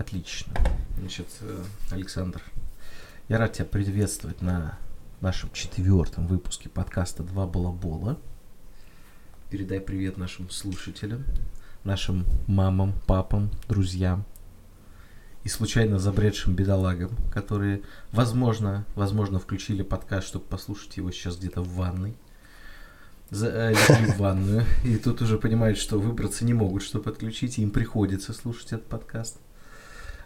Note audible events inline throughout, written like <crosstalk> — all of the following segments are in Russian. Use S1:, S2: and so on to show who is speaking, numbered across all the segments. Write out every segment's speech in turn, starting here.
S1: Отлично. Значит, э, Александр, я рад тебя приветствовать на нашем четвертом выпуске подкаста «Два балабола». Передай привет нашим слушателям, нашим мамам, папам, друзьям и случайно забредшим бедолагам, которые, возможно, возможно, включили подкаст, чтобы послушать его сейчас где-то в ванной за, э, в ванную, и тут уже понимают, что выбраться не могут, чтобы подключить, и им приходится слушать этот подкаст.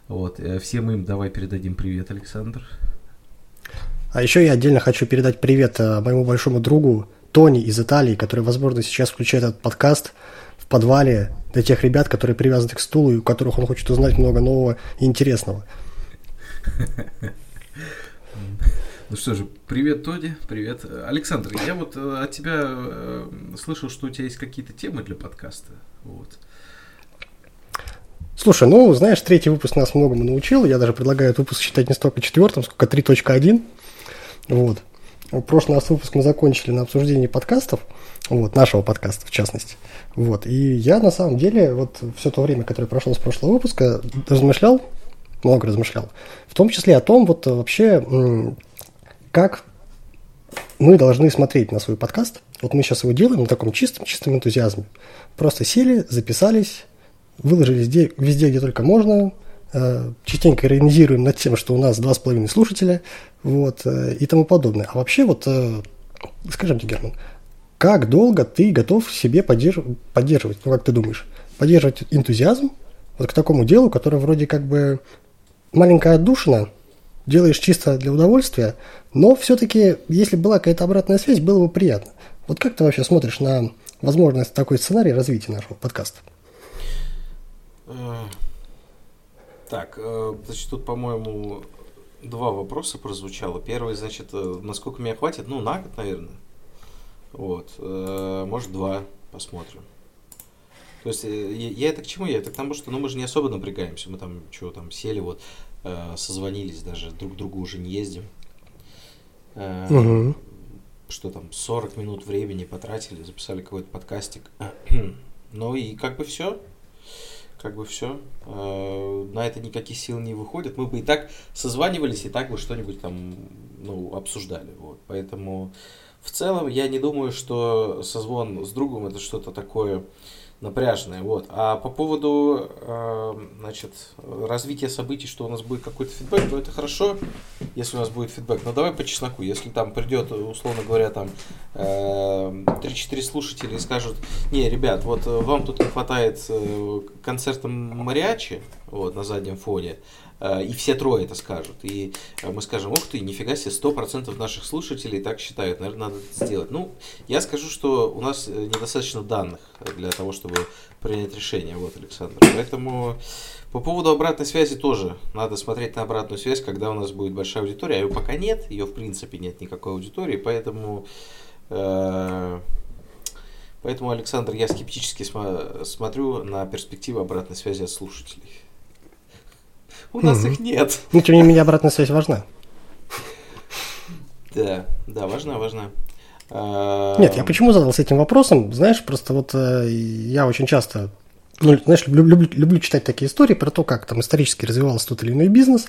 S1: Вот, э, всем им давай передадим привет, Александр.
S2: А еще я отдельно хочу передать привет э, моему большому другу Тони из Италии, который, возможно, сейчас включает этот подкаст в подвале для тех ребят, которые привязаны к стулу и у которых он хочет узнать много нового и интересного. <laughs>
S1: Ну что же, привет, Тоди, привет. Александр, я вот э, от тебя слышал, что у тебя есть какие-то темы для подкаста. Вот.
S2: Слушай, ну, знаешь, третий выпуск нас многому научил. Я даже предлагаю этот выпуск считать не столько четвертым, сколько 3.1. Вот. Прошлый нас выпуск мы закончили на обсуждении подкастов, вот, нашего подкаста в частности. Вот. И я на самом деле вот все то время, которое прошло с прошлого выпуска, размышлял, много размышлял, в том числе о том, вот вообще, как мы должны смотреть на свой подкаст. Вот мы сейчас его делаем на таком чистом, чистом энтузиазме. Просто сели, записались, выложили везде, везде где только можно, э, частенько иронизируем над тем, что у нас два с половиной слушателя, вот, э, и тому подобное. А вообще, вот, э, скажи мне, Герман, как долго ты готов себе поддерж- поддерживать, ну, как ты думаешь, поддерживать энтузиазм вот к такому делу, которое вроде как бы маленькая отдушина, делаешь чисто для удовольствия, но все-таки, если была какая-то обратная связь, было бы приятно. Вот как ты вообще смотришь на возможность такой сценарий развития нашего подкаста?
S1: Э, так, э, значит, тут, по-моему, два вопроса прозвучало. Первый, значит, э, насколько меня хватит? Ну, на год, наверное. Вот. Может, два. Посмотрим. То есть, я это к чему? Я это к тому, что ну, мы же не особо напрягаемся. Мы там, что там, сели, вот, созвонились, даже друг к другу уже не ездим. Угу. Что там, 40 минут времени потратили, записали какой-то подкастик. <clears throat> ну и как бы все как бы все. Э, на это никаких сил не выходит. Мы бы и так созванивались, и так бы что-нибудь там ну, обсуждали. Вот. Поэтому в целом я не думаю, что созвон с другом это что-то такое напряжные. Вот. А по поводу э, значит, развития событий, что у нас будет какой-то фидбэк, то это хорошо, если у нас будет фидбэк. Но давай по чесноку. Если там придет, условно говоря, там э, 3-4 слушателя и скажут, не, ребят, вот вам тут не хватает э, концерта мариачи вот, на заднем фоне, Э, и все трое это скажут. И э, мы скажем, ух ты, нифига себе, сто процентов наших слушателей так считают, наверное, надо это сделать. Ну, я скажу, что у нас э, недостаточно данных для того, чтобы принять решение, вот, Александр. Поэтому по поводу обратной связи тоже надо смотреть на обратную связь, когда у нас будет большая аудитория. А ее пока нет, ее в принципе нет никакой аудитории, поэтому... Поэтому, Александр, я скептически смотрю на перспективы обратной связи от слушателей. У нас их нет.
S2: Ну, тем не менее, обратная связь важна.
S1: Да, да, важна, важна.
S2: А, нет, я почему задался этим вопросом? Знаешь, просто вот э, я очень часто, ну, знаешь, люблю, люблю, люблю читать такие истории про то, как там исторически развивался тот или иной бизнес.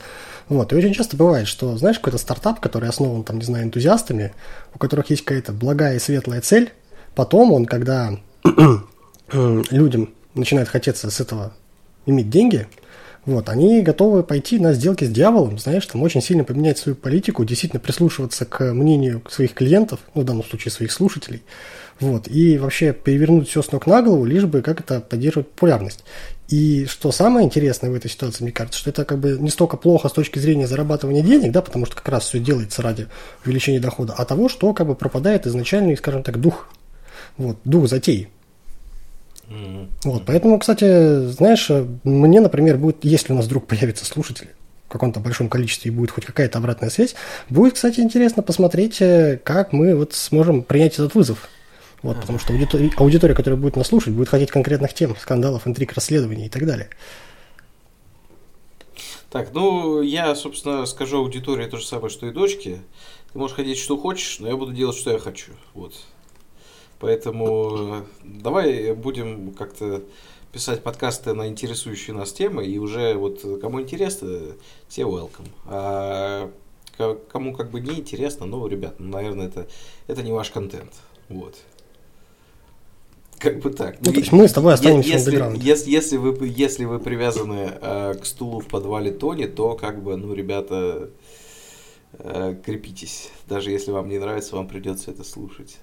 S2: Вот, и очень часто бывает, что, знаешь, какой-то стартап, который основан, там, не знаю, энтузиастами, у которых есть какая-то благая и светлая цель, потом он, когда <clears throat> людям начинает хотеться с этого иметь деньги, вот, они готовы пойти на сделки с дьяволом, знаешь, там очень сильно поменять свою политику, действительно прислушиваться к мнению своих клиентов, ну, в данном случае своих слушателей, вот, и вообще перевернуть все с ног на голову, лишь бы как это поддерживать популярность. И что самое интересное в этой ситуации, мне кажется, что это как бы не столько плохо с точки зрения зарабатывания денег, да, потому что как раз все делается ради увеличения дохода, а того, что как бы пропадает изначальный, скажем так, дух, вот, дух затеи. Mm-hmm. Вот, поэтому, кстати, знаешь, мне, например, будет, если у нас вдруг появится слушатели в каком-то большом количестве и будет хоть какая-то обратная связь, будет, кстати, интересно посмотреть, э, как мы вот сможем принять этот вызов. Вот, потому что аудитория, аудитория, которая будет нас слушать, будет хотеть конкретных тем, скандалов, интриг, расследований и так далее.
S1: Так, ну, я, собственно, скажу аудитории то же самое, что и дочке. Ты можешь ходить, что хочешь, но я буду делать, что я хочу. Вот. Поэтому давай будем как-то писать подкасты на интересующие нас темы, и уже вот кому интересно, те welcome. А кому как бы не интересно, ну, ребят, ну, наверное, это, это не ваш контент. Вот. Как бы так.
S2: Ну, то есть мы с тобой останемся
S1: если, если, если, вы, если вы привязаны э, к стулу в подвале Тони, то как бы, ну, ребята, э, крепитесь. Даже если вам не нравится, вам придется это слушать.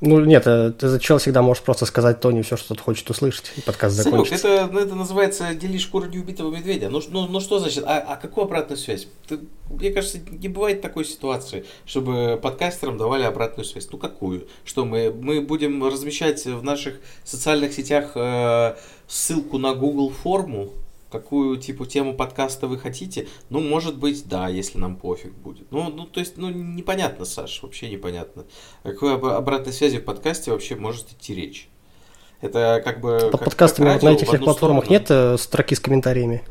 S2: Ну, нет, э, ты за чел всегда можешь просто сказать Тони все, что тот хочет услышать, и подкаст Санек, закончится.
S1: это, ну, это называется «Дели шкуру неубитого медведя». Ну, ну, ну что значит? А, а какую обратную связь? Ты, мне кажется, не бывает такой ситуации, чтобы подкастерам давали обратную связь. Ну, какую? Что, мы, мы будем размещать в наших социальных сетях э, ссылку на Google форму, какую типа тему подкаста вы хотите. Ну, может быть, да, если нам пофиг будет. Ну, ну то есть, ну, непонятно, Саш, вообще непонятно. О какой обратной связи в подкасте вообще может идти речь? Это как бы...
S2: Под как, подкастами как на этих всех платформах сторону. нет э, строки с комментариями?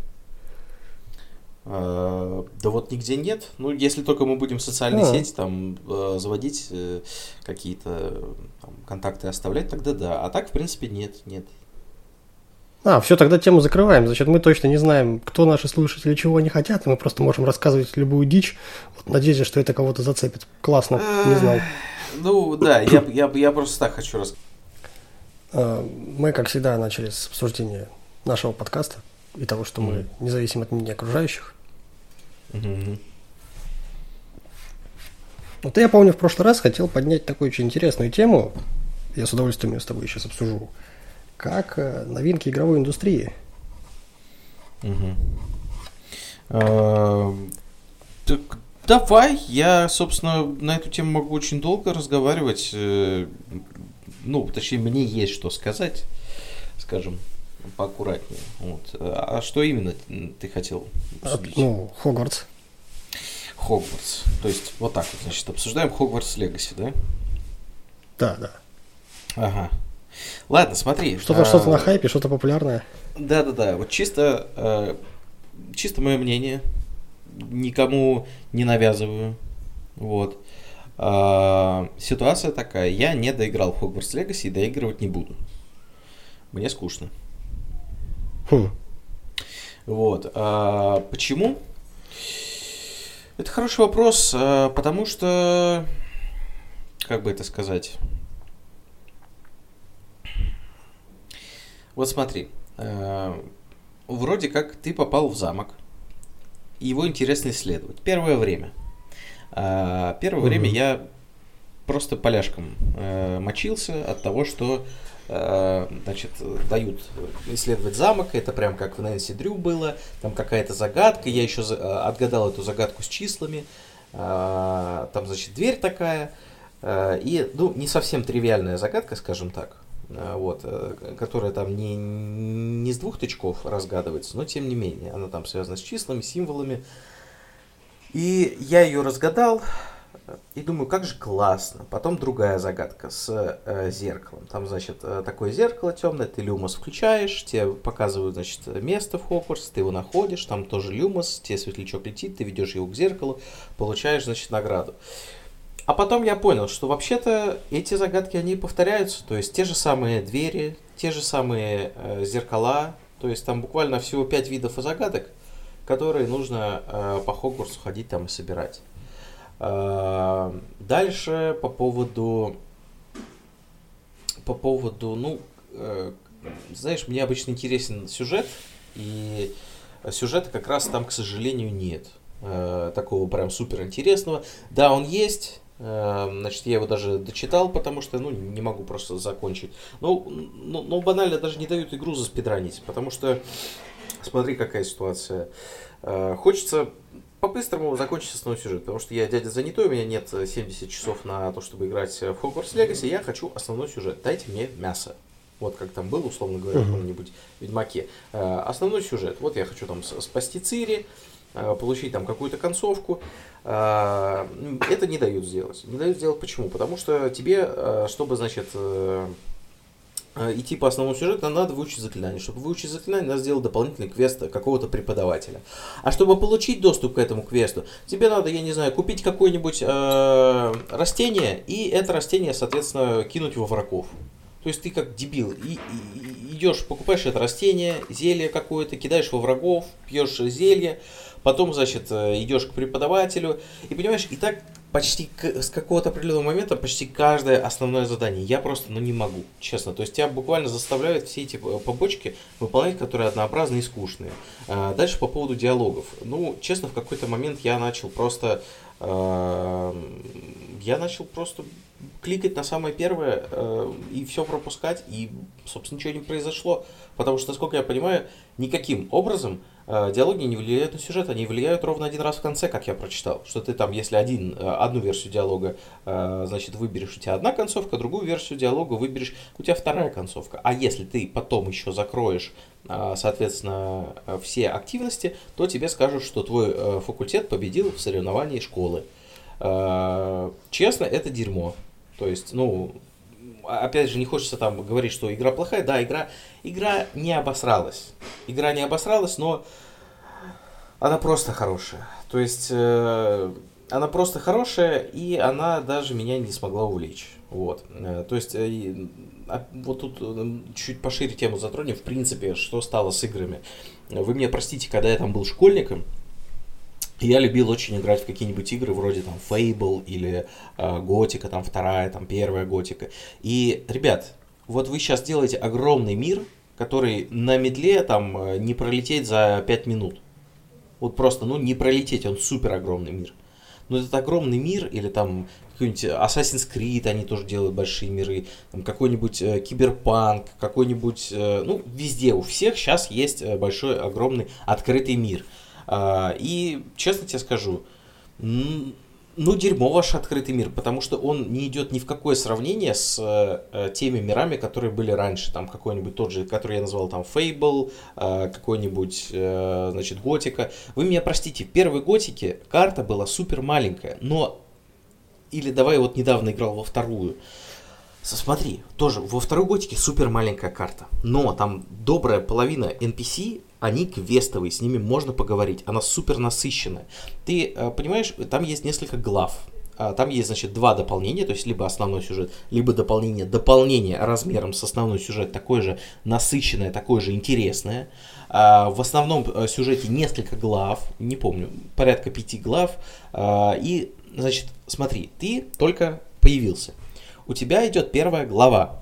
S1: А, да вот нигде нет. Ну, если только мы будем в социальной а. сети там э, заводить э, какие-то контакты оставлять, тогда да. А так, в принципе, нет, нет.
S2: А, все, тогда тему закрываем. Значит, мы точно не знаем, кто наши слушатели, чего они хотят, и мы просто можем рассказывать любую дичь. Вот, надеюсь, что это кого-то зацепит. Классно, не знал.
S1: Ну, да, я, я, я просто так хочу рассказать.
S2: Мы, как всегда, начали с обсуждения нашего подкаста и того, что мы независим от мнения окружающих. Вот я помню, в прошлый раз хотел поднять такую очень интересную тему. Я с удовольствием ее с тобой сейчас обсужу как э, новинки игровой индустрии.
S1: Угу. так давай, я, собственно, на эту тему могу очень долго разговаривать. Э, ну, точнее, мне есть что сказать, скажем, поаккуратнее. Вот. А что именно ты хотел
S2: обсудить? Ну, Хогвартс.
S1: Хогвартс. То есть, вот так вот, значит, обсуждаем Хогвартс Легаси, да?
S2: Да, да.
S1: Ага. Ладно, смотри.
S2: Что-то а, что на хайпе, что-то популярное.
S1: Да-да-да, вот чисто, э, чисто мое мнение, никому не навязываю, вот. А, ситуация такая, я не доиграл в Hogwarts Legacy и доигрывать не буду. Мне скучно.
S2: Хм.
S1: Вот. А, почему? Это хороший вопрос, а, потому что, как бы это сказать, Вот смотри, э, вроде как ты попал в замок, и его интересно исследовать. Первое время. Э, первое угу. время я просто поляшком э, мочился от того, что значит, дают исследовать замок, это прям как в Нэнси Дрю было, там какая-то загадка, я еще отгадал эту загадку с числами, там, значит, дверь такая, и, ну, не совсем тривиальная загадка, скажем так, Э, вот, э, которая там не, не с двух тычков разгадывается, но тем не менее, она там связана с числами, символами. И я ее разгадал, и думаю, как же классно. Потом другая загадка с э, зеркалом. Там, значит, э, такое зеркало темное, ты люмос включаешь, тебе показывают, значит, место в Хогвартс, ты его находишь, там тоже люмос, тебе светлячок летит, ты ведешь его к зеркалу, получаешь, значит, награду. А потом я понял, что вообще-то эти загадки, они повторяются. То есть те же самые двери, те же самые э, зеркала. То есть там буквально всего пять видов загадок, которые нужно э, по Хогвартсу ходить там и собирать. Э, дальше по поводу... По поводу, ну, э, знаешь, мне обычно интересен сюжет, и сюжета как раз там, к сожалению, нет э, такого прям супер интересного. Да, он есть, значит, я его даже дочитал, потому что, ну, не могу просто закончить. Ну, ну, ну банально даже не дают игру заспидранить, потому что, смотри, какая ситуация. Э, хочется по-быстрому закончить основной сюжет, потому что я дядя занятой, у меня нет 70 часов на то, чтобы играть в Hogwarts Legacy, я хочу основной сюжет. Дайте мне мясо. Вот как там было, условно говоря, в каком-нибудь Ведьмаке. Э, основной сюжет. Вот я хочу там спасти Цири, Э, получить там какую-то концовку. Э, это не дают сделать. Не дают сделать почему? Потому что тебе, э, чтобы, значит, идти по основному сюжету, надо выучить заклинание. Чтобы выучить заклинание, надо сделать дополнительный квест какого-то преподавателя. А чтобы получить доступ к этому квесту, тебе надо, я не знаю, купить какое-нибудь э, растение, и это растение, соответственно, кинуть во врагов. То есть ты как дебил и, и, идешь, покупаешь это растение, зелье какое-то, кидаешь во врагов, пьешь зелье, потом, значит, э, идешь к преподавателю, и понимаешь, и так почти с какого-то определенного момента почти каждое основное задание. Я просто, ну, не могу, честно. То есть тебя буквально заставляют все эти э, побочки выполнять, которые однообразные и скучные. А, дальше по поводу диалогов. Ну, честно, в какой-то момент я начал просто... Я начал просто кликать на самое первое э, и все пропускать, и, собственно, ничего не произошло. Потому что, насколько я понимаю, никаким образом э, диалоги не влияют на сюжет, они влияют ровно один раз в конце, как я прочитал. Что ты там, если один, э, одну версию диалога, э, значит, выберешь, у тебя одна концовка, другую версию диалога выберешь, у тебя вторая концовка. А если ты потом еще закроешь, э, соответственно, все активности, то тебе скажут, что твой э, факультет победил в соревновании школы. Э, честно, это дерьмо. То есть, ну, опять же, не хочется там говорить, что игра плохая. Да, игра, игра не обосралась. Игра не обосралась, но она просто хорошая. То есть, э, она просто хорошая, и она даже меня не смогла увлечь. Вот. Э, то есть, э, а, вот тут э, чуть пошире тему затронем, в принципе, что стало с играми. Вы меня простите, когда я там был школьником, я любил очень играть в какие-нибудь игры вроде там Fable или э, Готика, там вторая, там первая Готика. И, ребят, вот вы сейчас делаете огромный мир, который на медле там э, не пролететь за 5 минут. Вот просто, ну, не пролететь, он супер огромный мир. Но этот огромный мир, или там какой-нибудь Assassin's Creed, они тоже делают большие миры, там какой-нибудь э, Киберпанк, какой-нибудь, э, ну, везде у всех сейчас есть э, большой, огромный открытый мир. А, и честно тебе скажу, ну, дерьмо ваш открытый мир, потому что он не идет ни в какое сравнение с э, теми мирами, которые были раньше. Там какой-нибудь тот же, который я назвал там Fable, э, какой-нибудь, э, значит, Готика. Вы меня простите, в первой Готике карта была супер маленькая, но... Или давай вот недавно играл во вторую. Смотри, тоже во второй Готике супер маленькая карта, но там добрая половина NPC они квестовые, с ними можно поговорить, она супер насыщенная. Ты э, понимаешь, там есть несколько глав, а, там есть, значит, два дополнения, то есть либо основной сюжет, либо дополнение. Дополнение размером с основной сюжет такое же насыщенное, такое же интересное. А, в основном э, сюжете несколько глав, не помню, порядка пяти глав. А, и, значит, смотри, ты только появился. У тебя идет первая глава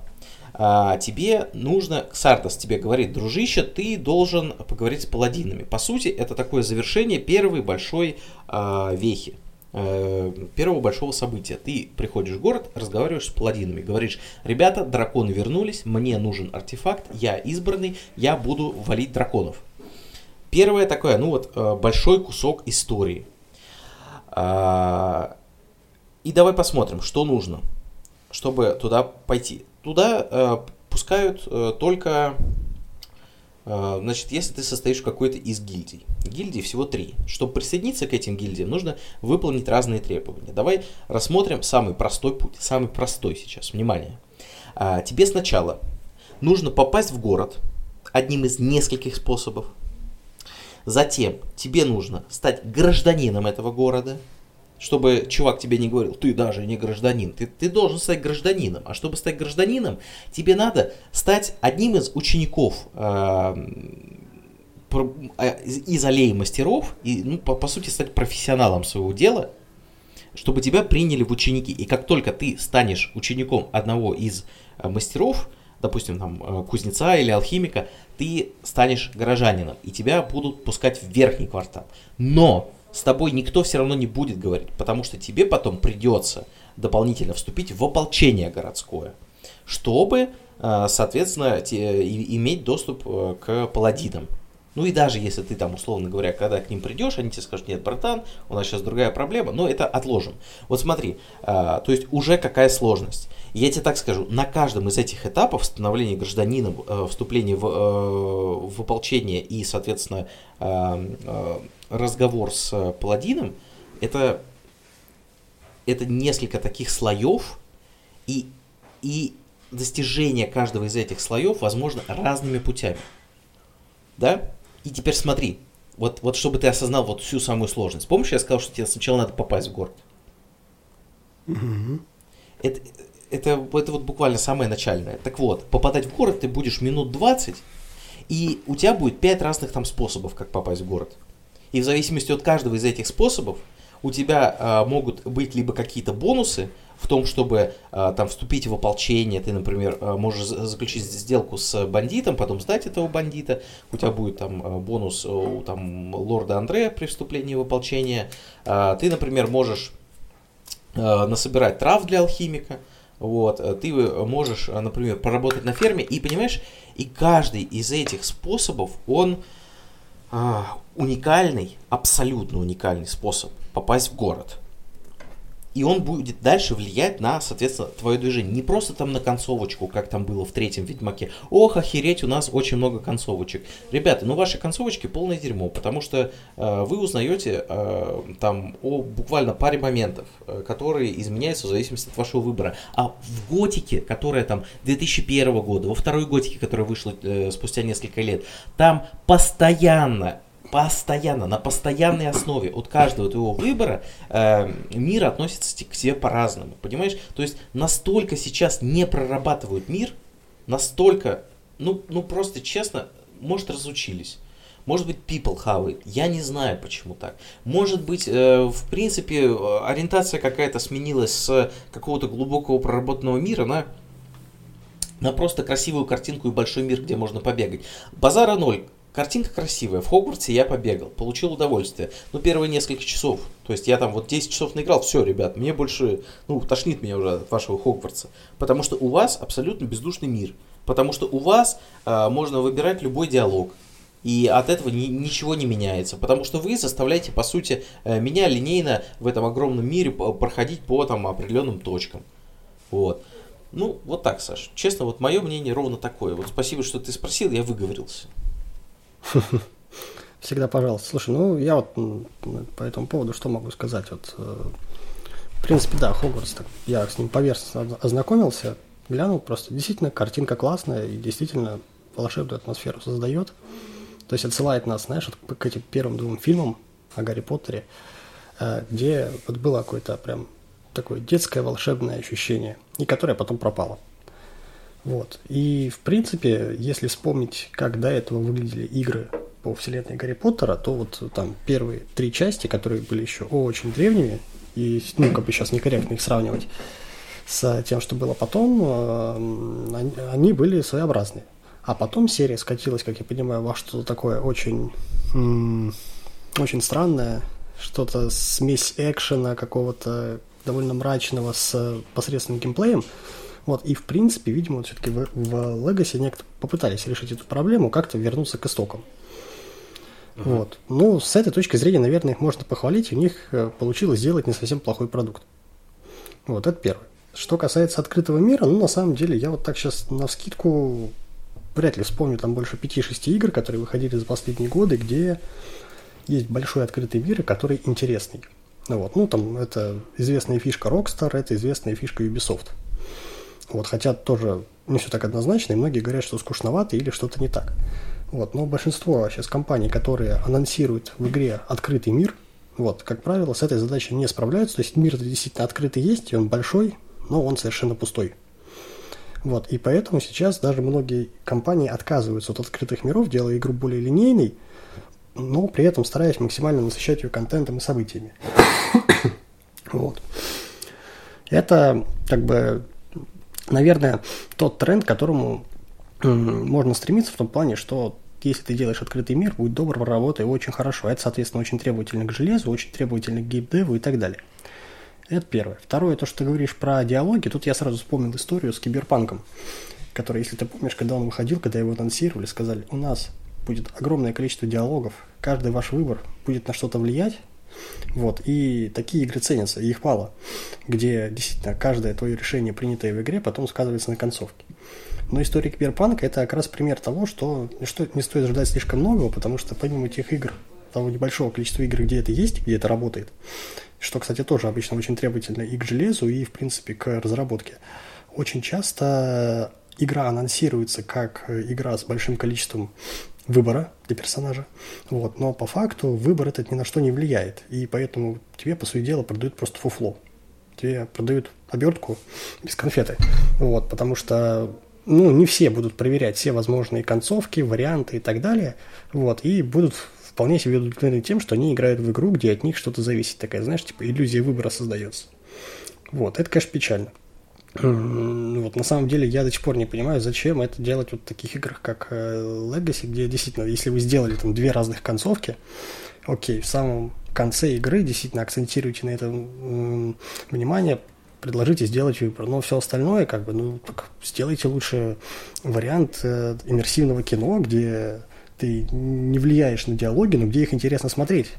S1: а, тебе нужно, Сартас тебе говорит, дружище, ты должен поговорить с паладинами. По сути, это такое завершение первой большой а, вехи э, первого большого события. Ты приходишь в город, разговариваешь с паладинами, говоришь, ребята, драконы вернулись, мне нужен артефакт, я избранный, я буду валить драконов. Первое такое, ну вот, э, большой кусок истории. А, и давай посмотрим, что нужно, чтобы туда пойти туда э, пускают э, только, э, значит, если ты состоишь в какой-то из гильдий. Гильдий всего три. Чтобы присоединиться к этим гильдиям, нужно выполнить разные требования. Давай рассмотрим самый простой путь. Самый простой сейчас. Внимание. А, тебе сначала нужно попасть в город одним из нескольких способов. Затем тебе нужно стать гражданином этого города – чтобы чувак тебе не говорил, ты даже не гражданин, ты, ты должен стать гражданином. А чтобы стать гражданином, тебе надо стать одним из учеников э, из аллеи мастеров и, ну, по, по сути, стать профессионалом своего дела, чтобы тебя приняли в ученики. И как только ты станешь учеником одного из э, мастеров, допустим, там, э, кузнеца или алхимика, ты станешь горожанином, и тебя будут пускать в верхний квартал. Но с тобой никто все равно не будет говорить, потому что тебе потом придется дополнительно вступить в ополчение городское, чтобы, э, соответственно, иметь доступ э, к паладинам. Ну и даже если ты там, условно говоря, когда к ним придешь, они тебе скажут, нет, братан, у нас сейчас другая проблема, но это отложим. Вот смотри, а, то есть уже какая сложность. Я тебе так скажу, на каждом из этих этапов становления гражданином, э, вступления в, в ополчение и, соответственно, разговор с э, паладином, это, это несколько таких слоев, и, и достижение каждого из этих слоев возможно разными путями. Да? И теперь смотри, вот, вот чтобы ты осознал вот всю самую сложность. Помнишь, я сказал, что тебе сначала надо попасть в город?
S2: Угу.
S1: Это, это, это вот буквально самое начальное. Так вот, попадать в город ты будешь минут 20, и у тебя будет 5 разных там способов, как попасть в город. И в зависимости от каждого из этих способов у тебя а, могут быть либо какие-то бонусы, в том, чтобы э, там вступить в ополчение, ты, например, э, можешь заключить сделку с бандитом, потом сдать этого бандита, у тебя будет там э, бонус у там лорда Андрея при вступлении в ополчение, э, ты, например, можешь э, насобирать трав для алхимика, вот, ты можешь, например, поработать на ферме, и понимаешь, и каждый из этих способов, он э, уникальный, абсолютно уникальный способ попасть в город и он будет дальше влиять на, соответственно, твое движение. Не просто там на концовочку, как там было в третьем Ведьмаке. Ох, охереть, у нас очень много концовочек. Ребята, ну ваши концовочки полное дерьмо, потому что э, вы узнаете э, там о буквально паре моментов, э, которые изменяются в зависимости от вашего выбора. А в Готике, которая там 2001 года, во второй Готике, которая вышла э, спустя несколько лет, там постоянно постоянно, на постоянной основе от каждого твоего выбора э, мир относится к тебе по-разному, понимаешь? То есть настолько сейчас не прорабатывают мир, настолько, ну, ну просто честно, может разучились. Может быть, people хавает. Я не знаю, почему так. Может быть, э, в принципе, ориентация какая-то сменилась с какого-то глубокого проработанного мира на, на просто красивую картинку и большой мир, где можно побегать. Базара ноль. Картинка красивая. В Хогвартсе я побегал, получил удовольствие. Ну, первые несколько часов. То есть я там вот 10 часов наиграл, все, ребят, мне больше, ну, тошнит меня уже от вашего Хогвартса. Потому что у вас абсолютно бездушный мир. Потому что у вас э, можно выбирать любой диалог. И от этого ни, ничего не меняется. Потому что вы заставляете, по сути, э, меня линейно в этом огромном мире проходить по там определенным точкам. Вот. Ну, вот так, Саш. Честно, вот мое мнение ровно такое. Вот спасибо, что ты спросил, я выговорился. <laughs>
S2: Всегда пожалуйста. Слушай, ну я вот по этому поводу что могу сказать? Вот, э, в принципе, да, Хогвартс, так, я с ним поверхностно ознакомился, глянул, просто действительно картинка классная и действительно волшебную атмосферу создает. То есть отсылает нас, знаешь, к этим первым двум фильмам о Гарри Поттере, э, где вот было какое-то прям такое детское волшебное ощущение, и которое потом пропало. Вот. И, в принципе, если вспомнить, как до этого выглядели игры по вселенной Гарри Поттера, то вот там первые три части, которые были еще очень древними, и, ну, как бы сейчас некорректно их сравнивать с тем, что было потом, э, они были своеобразные. А потом серия скатилась, как я понимаю, во что-то такое очень, очень странное, что-то смесь экшена какого-то довольно мрачного с посредственным геймплеем. Вот, и в принципе, видимо, вот все-таки в, в Legacy некоторые попытались решить эту проблему, как-то вернуться к истокам. Uh-huh. Вот. Ну, с этой точки зрения, наверное, их можно похвалить, у них э, получилось сделать не совсем плохой продукт. Вот, это первое. Что касается открытого мира, ну, на самом деле, я вот так сейчас на вскидку вряд ли вспомню там больше 5-6 игр, которые выходили за последние годы, где есть большой открытый мир, который интересный. Вот, ну, там, это известная фишка Rockstar, это известная фишка Ubisoft. Вот, хотя тоже не все так однозначно, и многие говорят, что скучновато или что-то не так. Вот, но большинство сейчас компаний, которые анонсируют в игре открытый мир, вот, как правило, с этой задачей не справляются. То есть мир действительно открытый есть, и он большой, но он совершенно пустой. Вот, и поэтому сейчас даже многие компании отказываются от открытых миров, делая игру более линейной, но при этом стараясь максимально насыщать ее контентом и событиями. <coughs> вот. Это как бы наверное, тот тренд, к которому можно стремиться в том плане, что если ты делаешь открытый мир, будь добр, работай очень хорошо. Это, соответственно, очень требовательно к железу, очень требовательно к геймдеву и так далее. Это первое. Второе, то, что ты говоришь про диалоги, тут я сразу вспомнил историю с киберпанком, который, если ты помнишь, когда он выходил, когда его анонсировали, сказали, у нас будет огромное количество диалогов, каждый ваш выбор будет на что-то влиять, вот, и такие игры ценятся, их мало, где действительно каждое твое решение, принятое в игре, потом сказывается на концовке. Но история Киберпанка это как раз пример того, что, что не стоит ждать слишком многого, потому что помимо тех игр, того небольшого количества игр, где это есть, где это работает, что, кстати, тоже обычно очень требовательно и к железу, и, в принципе, к разработке. Очень часто игра анонсируется как игра с большим количеством выбора для персонажа. Вот. Но по факту выбор этот ни на что не влияет. И поэтому тебе, по сути дела, продают просто фуфло. тебе продают обертку без конфеты. Вот, потому что ну, не все будут проверять все возможные концовки, варианты и так далее. Вот, и будут вполне себе удовлетворены тем, что они играют в игру, где от них что-то зависит. Такая, знаешь, типа иллюзия выбора создается. Вот, это, конечно, печально. Вот, на самом деле я до сих пор не понимаю, зачем это делать вот в таких играх, как э, Legacy, где действительно, если вы сделали там две разных концовки, окей, в самом конце игры действительно акцентируйте на этом внимание, предложите сделать выбор. Но все остальное, как бы, ну, так сделайте лучше вариант э, иммерсивного кино, где ты не влияешь на диалоги, но где их интересно смотреть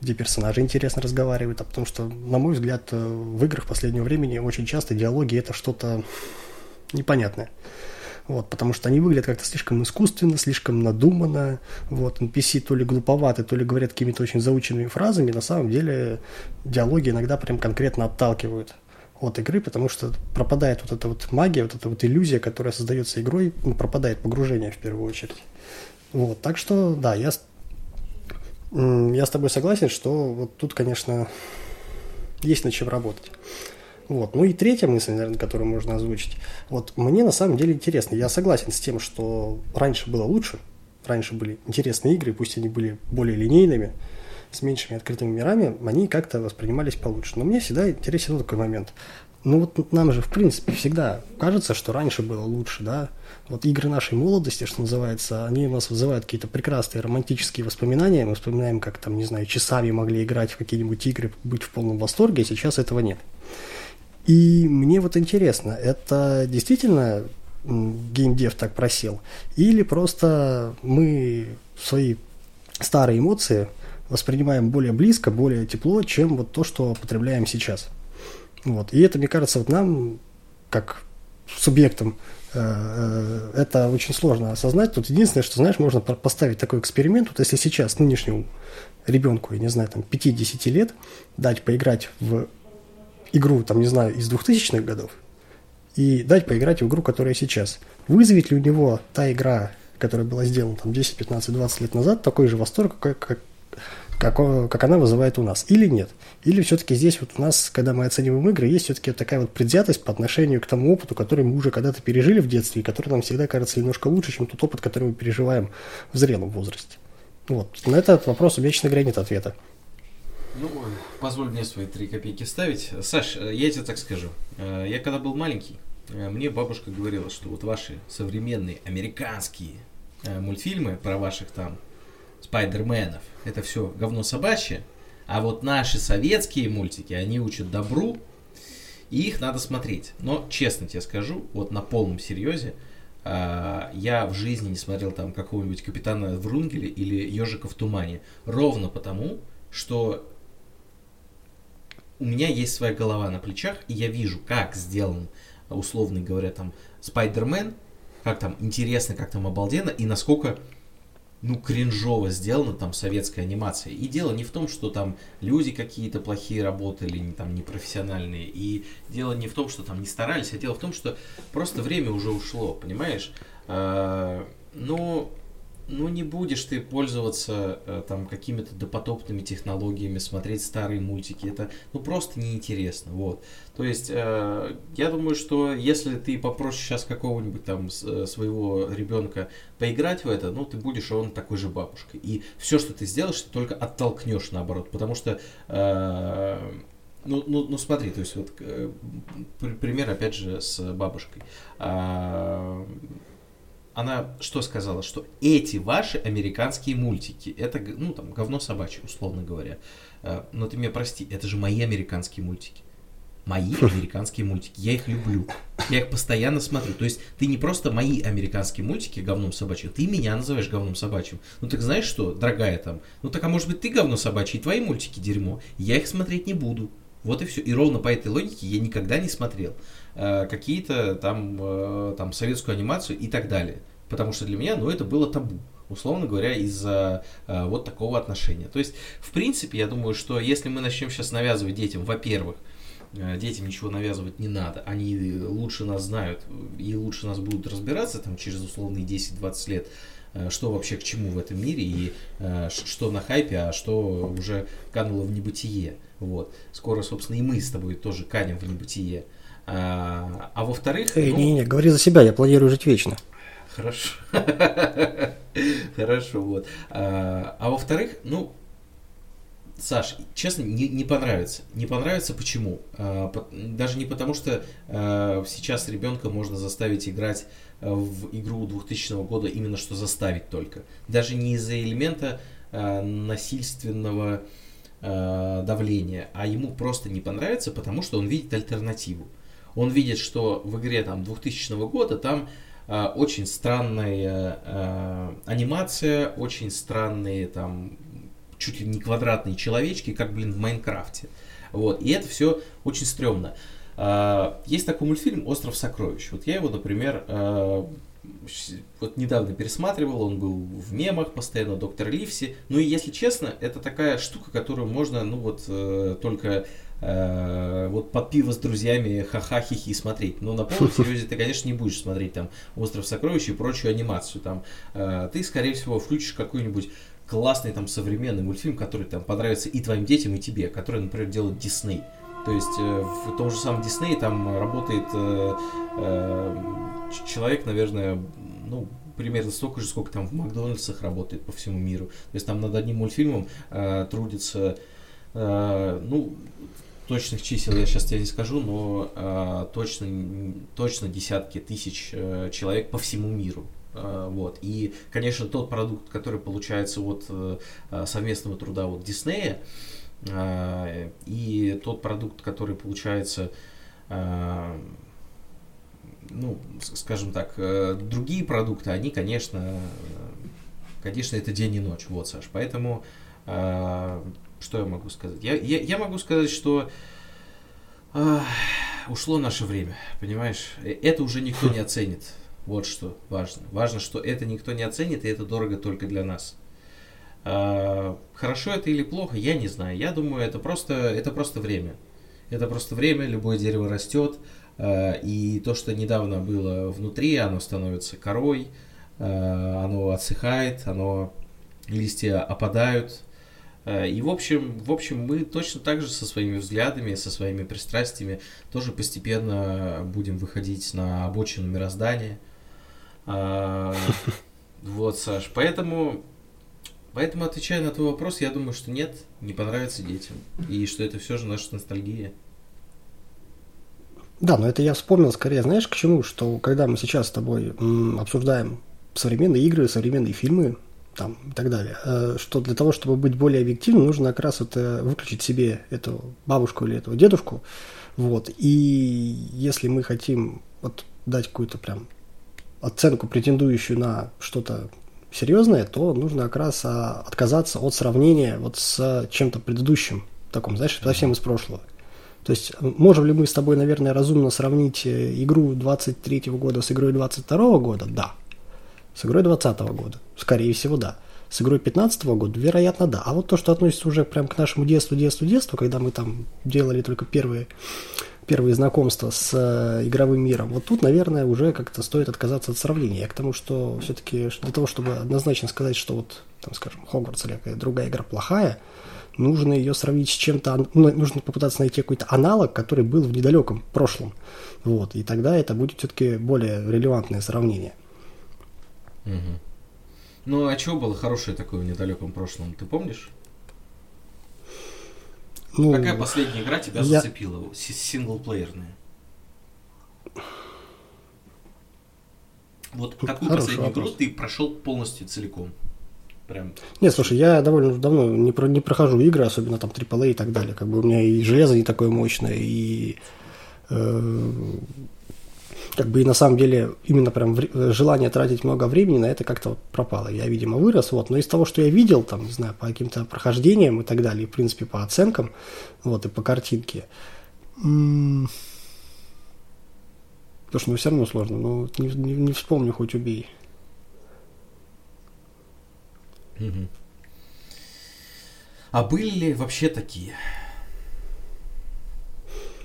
S2: где персонажи интересно разговаривают, а потому что, на мой взгляд, э, в играх последнего времени очень часто диалоги это что-то непонятное. Вот, потому что они выглядят как-то слишком искусственно, слишком надуманно. Вот, NPC то ли глуповаты, то ли говорят какими-то очень заученными фразами. На самом деле диалоги иногда прям конкретно отталкивают от игры, потому что пропадает вот эта вот магия, вот эта вот иллюзия, которая создается игрой, ну, пропадает погружение в первую очередь. Вот, так что, да, я, я с тобой согласен, что вот тут, конечно, есть над чем работать. Вот. Ну и третья мысль, наверное, которую можно озвучить. Вот мне на самом деле интересно. Я согласен с тем, что раньше было лучше. Раньше были интересные игры, пусть они были более линейными, с меньшими открытыми мирами, они как-то воспринимались получше. Но мне всегда интересен такой момент. Ну вот нам же, в принципе, всегда кажется, что раньше было лучше, да. Вот игры нашей молодости, что называется, они у нас вызывают какие-то прекрасные романтические воспоминания. Мы вспоминаем, как там, не знаю, часами могли играть в какие-нибудь игры, быть в полном восторге, а сейчас этого нет. И мне вот интересно, это действительно геймдев так просел? Или просто мы свои старые эмоции воспринимаем более близко, более тепло, чем вот то, что потребляем сейчас? Вот. И это, мне кажется, вот нам, как субъектам, э, это очень сложно осознать. Тут единственное, что, знаешь, можно поставить такой эксперимент. Вот если сейчас нынешнему ребенку, я не знаю, там, 5-10 лет дать поиграть в игру, там, не знаю, из 2000-х годов и дать поиграть в игру, которая сейчас. Вызовет ли у него та игра, которая была сделана там 10, 15, 20 лет назад, такой же восторг, как, как, как, как она вызывает у нас, или нет? Или все-таки здесь вот у нас, когда мы оцениваем игры, есть все-таки такая вот предвзятость по отношению к тому опыту, который мы уже когда-то пережили в детстве, и который нам всегда кажется немножко лучше, чем тот опыт, который мы переживаем в зрелом возрасте. Вот. На этот вопрос у меня, честно говоря, нет ответа.
S1: Ну, позволь мне свои три копейки ставить. Саш, э, я тебе так скажу. Э, я когда был маленький, э, мне бабушка говорила, что вот ваши современные американские мультфильмы про ваших там спайдерменов, это все говно собачье, а вот наши советские мультики, они учат добру, и их надо смотреть. Но, честно тебе скажу, вот на полном серьезе, я в жизни не смотрел там какого-нибудь Капитана Врунгеля или Ежика в тумане. Ровно потому, что у меня есть своя голова на плечах, и я вижу, как сделан, условно говоря, там, Спайдермен, как там интересно, как там обалденно, и насколько, ну, кринжово сделана там советская анимация. И дело не в том, что там люди какие-то плохие работали, не, там, непрофессиональные, и дело не в том, что там не старались, а дело в том, что просто время уже ушло, понимаешь? А, ну, ну не будешь ты пользоваться э, там какими-то допотопными технологиями, смотреть старые мультики, это ну просто неинтересно, вот. То есть э, я думаю, что если ты попросишь сейчас какого-нибудь там э, своего ребенка поиграть в это, ну ты будешь он такой же бабушкой, и все, что ты сделаешь, ты только оттолкнешь наоборот, потому что э, ну, ну, ну смотри, то есть вот э, пример опять же с бабушкой. А, она что сказала? Что эти ваши американские мультики, это, ну, там, говно собачье, условно говоря. Э, но ты меня прости, это же мои американские мультики. Мои американские мультики. Я их люблю. Я их постоянно смотрю. То есть ты не просто мои американские мультики говном собачьим, ты меня называешь говном собачьим. Ну так знаешь что, дорогая там, ну так а может быть ты говно собачье, и твои мультики дерьмо. Я их смотреть не буду. Вот и все. И ровно по этой логике я никогда не смотрел э, какие-то там, э, там советскую анимацию и так далее. Потому что для меня, ну, это было табу условно говоря, из-за э, вот такого отношения. То есть, в принципе, я думаю, что если мы начнем сейчас навязывать детям, во-первых, э, детям ничего навязывать не надо, они лучше нас знают и лучше нас будут разбираться там через условные 10-20 лет, что вообще к чему в этом мире и э, что на хайпе, а что уже кануло в небытие. Вот. Скоро, собственно, и мы с тобой тоже канем в небытие. А, а во-вторых...
S2: Эй, ну... не-не, говори за себя, я планирую жить вечно.
S1: Хорошо. <laughs> Хорошо, вот. А, а во-вторых, ну, Саш, честно, не, не понравится. Не понравится почему? А, по, даже не потому, что а, сейчас ребенка можно заставить играть в игру 2000 года именно что заставить только. Даже не из-за элемента а, насильственного а, давления, а ему просто не понравится, потому что он видит альтернативу. Он видит, что в игре там 2000 года там а, очень странная а, анимация, очень странные там чуть ли не квадратные человечки, как, блин, в Майнкрафте. Вот. И это все очень стрёмно. А, есть такой мультфильм «Остров сокровищ». Вот я его, например, а, вот недавно пересматривал, он был в мемах постоянно, Доктор Ливси. Ну и если честно, это такая штука, которую можно, ну вот, э, только э, вот под пиво с друзьями ха-ха-хи-хи смотреть. Но на полном <laughs> серьезе ты, конечно, не будешь смотреть там «Остров сокровищ» и прочую анимацию. Там э, ты, скорее всего, включишь какую-нибудь классный там современный мультфильм, который там понравится и твоим детям, и тебе, который, например, делает Дисней. То есть э, в том же самом Дисней там работает э, э, человек, наверное, ну, примерно столько же, сколько там в Макдональдсах работает по всему миру. То есть там над одним мультфильмом э, трудится, э, ну, точных чисел я сейчас тебе не скажу, но э, точно, точно десятки тысяч э, человек по всему миру. Э, вот. И, конечно, тот продукт, который получается от э, совместного труда вот Диснея, и тот продукт, который получается, ну, скажем так, другие продукты, они, конечно, конечно, это день и ночь. Вот, Саш. Поэтому, что я могу сказать? Я, я, я могу сказать, что ушло наше время, понимаешь? Это уже никто не <laughs> оценит. Вот что важно. Важно, что это никто не оценит, и это дорого только для нас. А, хорошо это или плохо, я не знаю. Я думаю, это просто, это просто время. Это просто время, любое дерево растет, а, и то, что недавно было внутри, оно становится корой, а, оно отсыхает, оно листья опадают. И в общем, в общем, мы точно так же со своими взглядами, со своими пристрастиями тоже постепенно будем выходить на обочину мироздания – <laughs> вот, Саш, поэтому, поэтому, отвечая на твой вопрос, я думаю, что нет, не понравится детям. И что это все же наша ностальгия.
S2: Да, но это я вспомнил скорее, знаешь, к чему, что когда мы сейчас с тобой м, обсуждаем современные игры, современные фильмы, там и так далее, э, что для того, чтобы быть более объективным, нужно как раз вот э, выключить себе эту бабушку или этого дедушку, вот, и если мы хотим вот дать какую-то прям оценку, претендующую на что-то серьезное, то нужно как раз а, отказаться от сравнения вот с чем-то предыдущим, таком, знаешь, совсем из прошлого. То есть можем ли мы с тобой, наверное, разумно сравнить э, игру 23 года с игрой 22 года? Да. С игрой 20 года? Скорее всего, да. С игрой 15 года? Вероятно, да. А вот то, что относится уже прям к нашему детству, детству, детству, когда мы там делали только первые первые знакомства с э, игровым миром. Вот тут, наверное, уже как-то стоит отказаться от сравнения. Я к тому, что все-таки для того, чтобы однозначно сказать, что вот, там, скажем, Хогвартс или какая-то другая игра плохая, нужно ее сравнить с чем-то, ну, нужно попытаться найти какой-то аналог, который был в недалеком прошлом. Вот, и тогда это будет все-таки более релевантное сравнение.
S1: Угу. Ну, а чего было хорошее такое в недалеком прошлом, ты помнишь? Ну, Какая последняя игра тебя я... зацепила? Синглплеерная. Вот какую Хороший последнюю вопрос. игру ты прошел полностью целиком?
S2: Прям. Нет, слушай, я довольно давно не, про, не прохожу игры, особенно там AAA и так далее. Как бы у меня и железо не такое мощное, и э, как бы и на самом деле именно прям желание тратить много времени на это как-то вот пропало. Я, видимо, вырос, вот, но из того, что я видел, там, не знаю, по каким-то прохождениям и так далее, в принципе, по оценкам, вот, и по картинке, м- Потому что ну, все равно сложно, ну, не, не, не вспомню, хоть убей.
S1: Угу. А были ли вообще такие?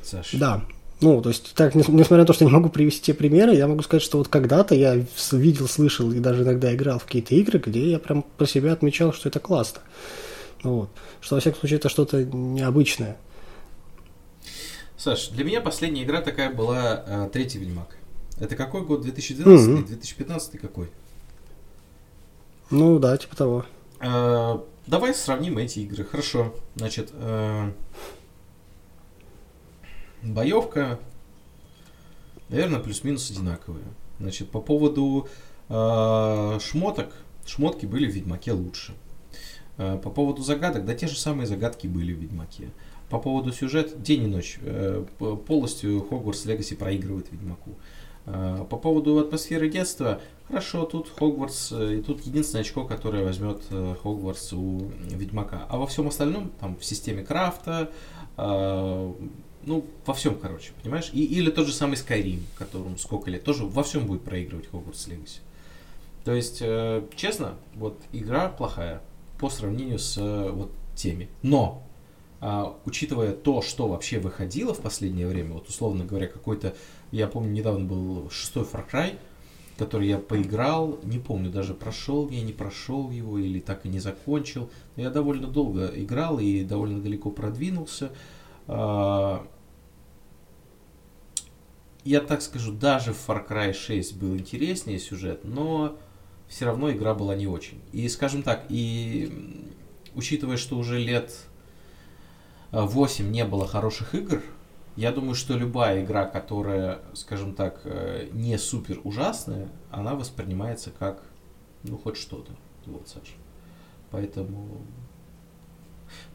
S2: Саша? Да, Ну, то есть, так, несмотря на то, что я не могу привести те примеры, я могу сказать, что вот когда-то я видел, слышал и даже иногда играл в какие-то игры, где я прям про себя отмечал, что это классно. Вот. Что, во всяком случае, это что-то необычное.
S1: Саш, для меня последняя игра такая была э, третий Ведьмак. Это какой год? 2012? Mm-hmm. 2015 какой?
S2: Ну да, типа того.
S1: Э, давай сравним эти игры. Хорошо. Значит, э, боевка, наверное, плюс-минус одинаковые. Значит, по поводу э, шмоток, шмотки были в Ведьмаке лучше. Э, по поводу загадок, да те же самые загадки были в Ведьмаке. По поводу сюжета, день и ночь, э, полностью Хогвартс Легаси проигрывает Ведьмаку. Э, по поводу атмосферы детства, хорошо, тут Хогвартс, и тут единственное очко, которое возьмет Хогвартс у Ведьмака. А во всем остальном, там, в системе крафта, ну, во всем, короче, понимаешь? И, или тот же самый Skyrim, которому сколько лет, тоже во всем будет проигрывать Хогвартс Legacy. То есть, э, честно, вот игра плохая по сравнению с э, вот теми. Но, э, учитывая то, что вообще выходило в последнее время, вот условно говоря, какой-то, я помню, недавно был шестой Far Cry, который я поиграл, не помню, даже прошел я, не прошел его или так и не закончил. Но я довольно долго играл и довольно далеко продвинулся. Я так скажу, даже в Far Cry 6 был интереснее сюжет, но все равно игра была не очень. И, скажем так, и учитывая, что уже лет 8 не было хороших игр, я думаю, что любая игра, которая, скажем так, э, не супер ужасная, она воспринимается как, ну, хоть что-то. Вот, Саша. Поэтому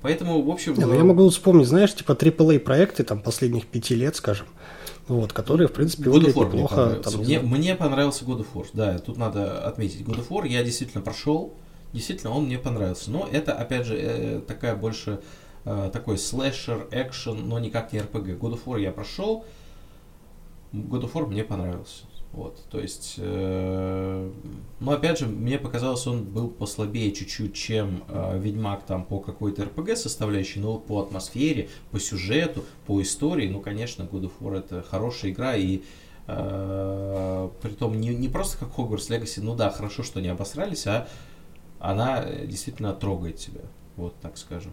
S1: Поэтому, в общем...
S2: Не, ну, я могу вспомнить, знаешь, типа AAA проекты там последних пяти лет, скажем, вот, которые, в принципе,
S1: God of War неплохо. Мне, там, мне, мне понравился God of War, да, тут надо отметить. God of War я действительно прошел, действительно он мне понравился. Но это, опять же, э, такая больше э, такой слэшер, экшен, но никак не RPG. God of War я прошел, God of War мне понравился. Вот, то есть, э, но опять же, мне показалось, он был послабее чуть-чуть, чем э, Ведьмак там по какой-то РПГ составляющей, но по атмосфере, по сюжету, по истории, ну, конечно, God of War это хорошая игра, и э, том не, не просто как Hogwarts Legacy, ну да, хорошо, что не обосрались, а она действительно трогает тебя, вот так скажем.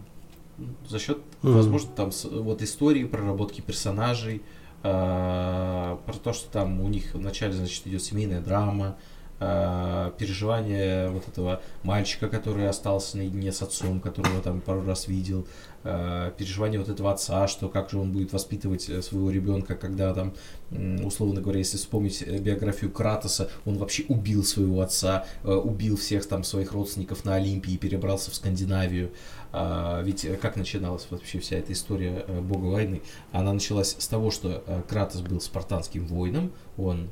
S1: За счет, mm-hmm. возможно, там вот истории, проработки персонажей, Э, про то, что там у них вначале, значит, идет семейная драма, э, переживание вот этого мальчика, который остался наедине с отцом, которого там пару раз видел, э, переживание вот этого отца, что как же он будет воспитывать своего ребенка, когда там, условно говоря, если вспомнить биографию Кратоса, он вообще убил своего отца, убил всех там своих родственников на Олимпии перебрался в Скандинавию. А, ведь э, как начиналась вообще вся эта история э, бога войны? Она началась с того, что э, Кратос был спартанским воином, он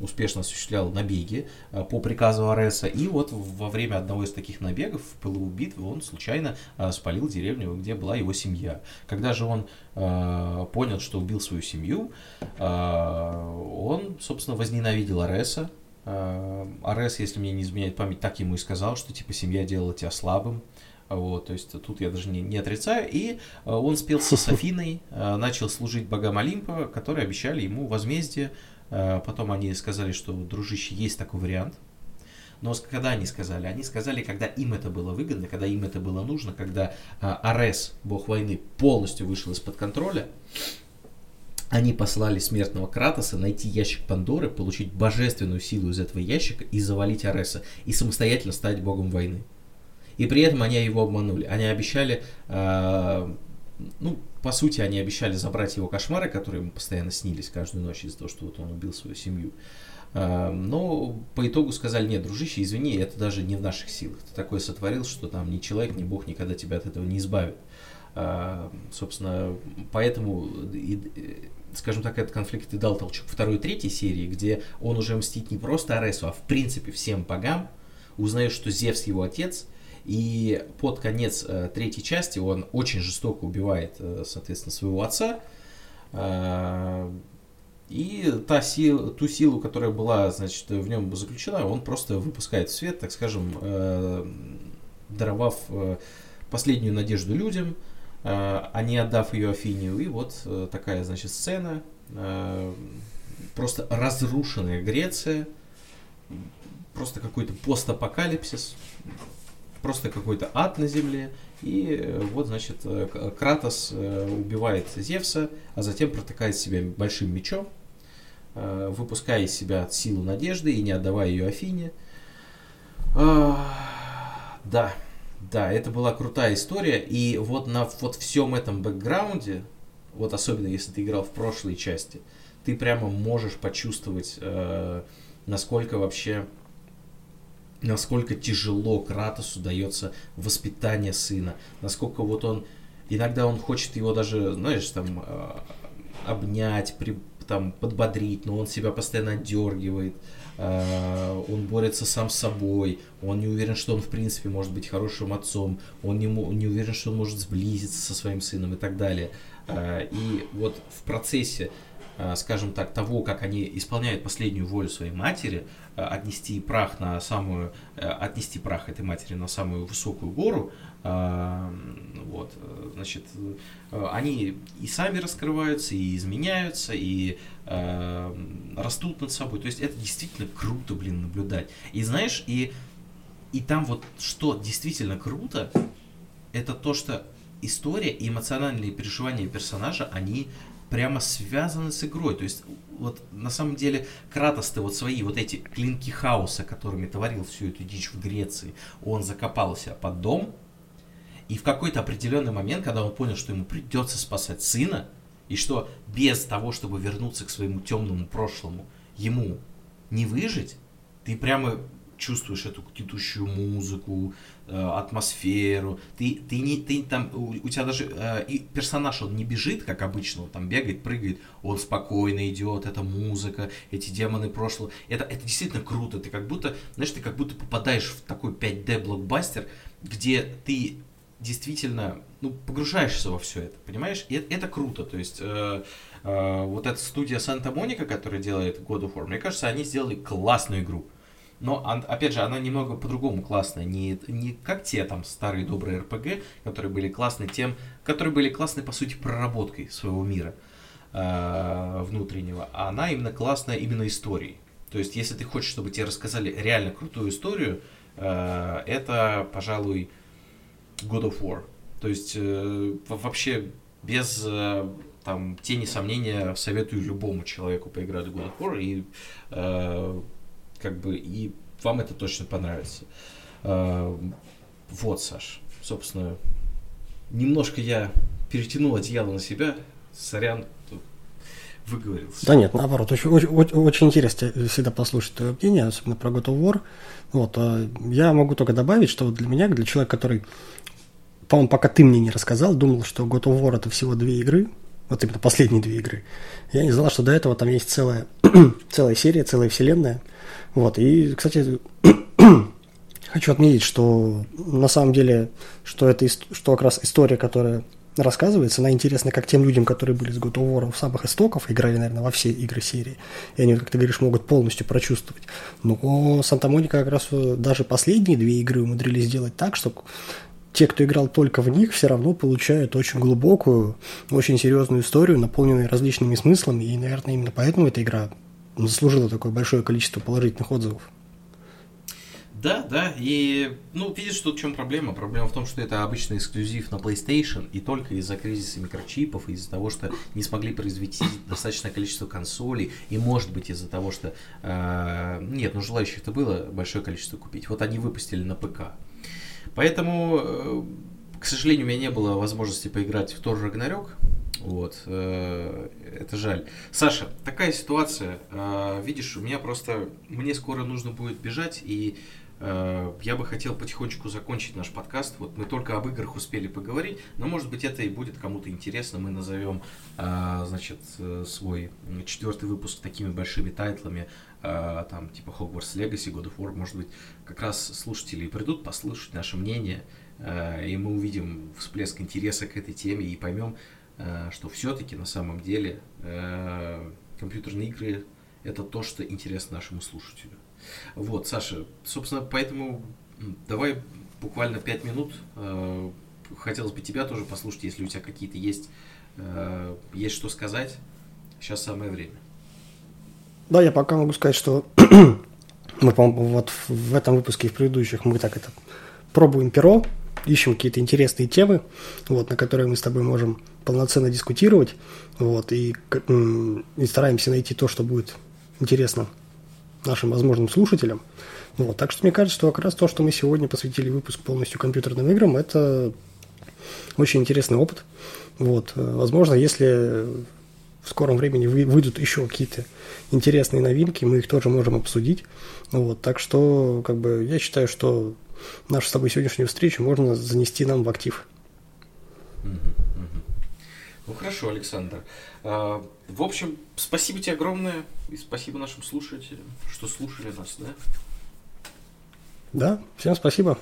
S1: успешно осуществлял набеги по приказу Ареса, и вот во время одного из таких набегов, в пылу битвы, он случайно спалил деревню, где была его семья. Когда же он понял, что убил свою семью, он, собственно, возненавидел Ареса, Арес, если мне не изменяет память, так ему и сказал, что типа семья делала тебя слабым, вот, то есть тут я даже не, не отрицаю. И э, он спелся с <laughs> Афиной, э, начал служить богам Олимпа, которые обещали ему возмездие. Э, потом они сказали, что, дружище, есть такой вариант. Но когда они сказали? Они сказали, когда им это было выгодно, когда им это было нужно, когда Арес, бог войны, полностью вышел из-под контроля, они послали смертного Кратоса найти ящик Пандоры, получить божественную силу из этого ящика и завалить Ареса, и самостоятельно стать богом войны. И при этом они его обманули. Они обещали, э, ну, по сути, они обещали забрать его кошмары, которые ему постоянно снились каждую ночь из-за того, что вот он убил свою семью. Э, но по итогу сказали, нет, дружище, извини, это даже не в наших силах. Ты такое сотворил, что там ни человек, ни Бог никогда тебя от этого не избавит. Э, собственно, поэтому и, скажем так, этот конфликт и дал толчок второй и третьей серии, где он уже мстит не просто Аресу, а в принципе всем богам, узнает, что Зевс его отец, и под конец э, третьей части он очень жестоко убивает, э, соответственно, своего отца. Э, и та сила, ту силу, которая была, значит, в нем заключена, он просто выпускает в свет, так скажем, э, даровав э, последнюю надежду людям, а не отдав ее Афинию. И вот такая, значит, сцена. Просто разрушенная Греция, просто какой-то постапокалипсис, просто какой-то ад на земле. И вот, значит, Кратос убивает Зевса, а затем протыкает себя большим мечом, выпуская из себя силу надежды и не отдавая ее Афине. Да, да, это была крутая история, и вот на вот всем этом бэкграунде, вот особенно если ты играл в прошлой части, ты прямо можешь почувствовать, э, насколько вообще, насколько тяжело Кратосу дается воспитание сына, насколько вот он, иногда он хочет его даже, знаешь, там, э, обнять, при, там, подбодрить, но он себя постоянно отдергивает, Э, он борется сам с собой, он не уверен, что он в принципе может быть хорошим отцом, он не, не уверен, что он может сблизиться со своим сыном и так далее. Э, и вот в процессе скажем так, того, как они исполняют последнюю волю своей матери, э, отнести прах на самую, э, отнести прах этой матери на самую высокую гору, вот, значит, они и сами раскрываются, и изменяются, и растут над собой. То есть это действительно круто, блин, наблюдать. И знаешь, и, и там вот что действительно круто, это то, что история и эмоциональные переживания персонажа, они прямо связаны с игрой. То есть, вот на самом деле, Кратос ты вот свои вот эти клинки хаоса, которыми творил всю эту дичь в Греции, он закопал себя под дом, и в какой-то определенный момент, когда он понял, что ему придется спасать сына, и что без того, чтобы вернуться к своему темному прошлому, ему не выжить, ты прямо чувствуешь эту гнетущую музыку, атмосферу. Ты, ты не, ты там, у, у тебя даже э, и персонаж, он не бежит, как обычно, он там бегает, прыгает, он спокойно идет, это музыка, эти демоны прошлого. Это, это действительно круто. Ты как будто, знаешь, ты как будто попадаешь в такой 5D блокбастер, где ты действительно ну, погружаешься во все это, понимаешь? И это, это круто. То есть э, э, вот эта студия Санта-Моника, которая делает God of War, мне кажется, они сделали классную игру. Но, опять же, она немного по-другому классная. Не, не как те там старые добрые РПГ, которые были классны тем, которые были классны, по сути, проработкой своего мира э, внутреннего. А она именно классная именно историей. То есть, если ты хочешь, чтобы тебе рассказали реально крутую историю, э, это, пожалуй, God of War. То есть, э, вообще, без э, там, тени сомнения советую любому человеку поиграть в God of War и э, как бы, и вам это точно понравится. А, вот, Саш, собственно, немножко я перетянул одеяло на себя, сорян, выговорился.
S2: Да нет, наоборот, очень, очень, очень интересно всегда послушать твое мнение, особенно про God of War. Вот, а я могу только добавить, что для меня, для человека, который, по-моему, пока ты мне не рассказал, думал, что God of War это всего две игры, вот именно последние две игры. Я не знал, что до этого там есть целая, <clears throat> целая серия, целая вселенная. Вот, и, кстати, <clears throat> хочу отметить, что на самом деле, что это что как раз история, которая рассказывается, она интересна как тем людям, которые были с God of War в самых истоков, играли, наверное, во все игры серии, и они, как ты говоришь, могут полностью прочувствовать. Но Санта-Моника как раз даже последние две игры умудрились сделать так, что те, кто играл только в них, все равно получают очень глубокую, очень серьезную историю, наполненную различными смыслами, и, наверное, именно поэтому эта игра заслужила такое большое количество положительных отзывов.
S1: Да, да, и, ну, видишь, тут в чем проблема? Проблема в том, что это обычный эксклюзив на PlayStation, и только из-за кризиса микрочипов, из-за того, что не смогли произвести достаточное количество консолей, и, может быть, из-за того, что... Э, нет, ну, желающих-то было большое количество купить. Вот они выпустили на ПК. Поэтому, э, к сожалению, у меня не было возможности поиграть в Тор Рагнарёк. Вот, э, это жаль. Саша, такая ситуация. Э, видишь, у меня просто, мне скоро нужно будет бежать, и я бы хотел потихонечку закончить наш подкаст. Вот мы только об играх успели поговорить, но может быть это и будет кому-то интересно. Мы назовем, значит, свой четвертый выпуск такими большими тайтлами, там типа Hogwarts Legacy, God of War. Может быть, как раз слушатели придут послушать наше мнение, э, и мы увидим всплеск интереса к этой теме и поймем, э, что все-таки на самом деле э, компьютерные игры это то, что интересно нашему слушателю. Вот, Саша, собственно, поэтому давай буквально пять минут хотелось бы тебя тоже послушать, если у тебя какие-то есть, э, есть что сказать. Сейчас самое время.
S2: Да, я пока могу сказать, что <clears throat> мы, по-моему, вот в этом выпуске и в предыдущих мы так это пробуем перо, ищем какие-то интересные темы, вот, на которые мы с тобой можем полноценно дискутировать, вот, и, и стараемся найти то, что будет интересно нашим возможным слушателям. Вот, так что мне кажется, что как раз то, что мы сегодня посвятили выпуск полностью компьютерным играм, это очень интересный опыт. Вот, возможно, если в скором времени выйдут еще какие-то интересные новинки, мы их тоже можем обсудить. Вот, так что, как бы, я считаю, что нашу с тобой сегодняшнюю встречу можно занести нам в актив.
S1: Ну хорошо, Александр. А, в общем, спасибо тебе огромное и спасибо нашим слушателям, что слушали нас, да?
S2: Да, всем спасибо.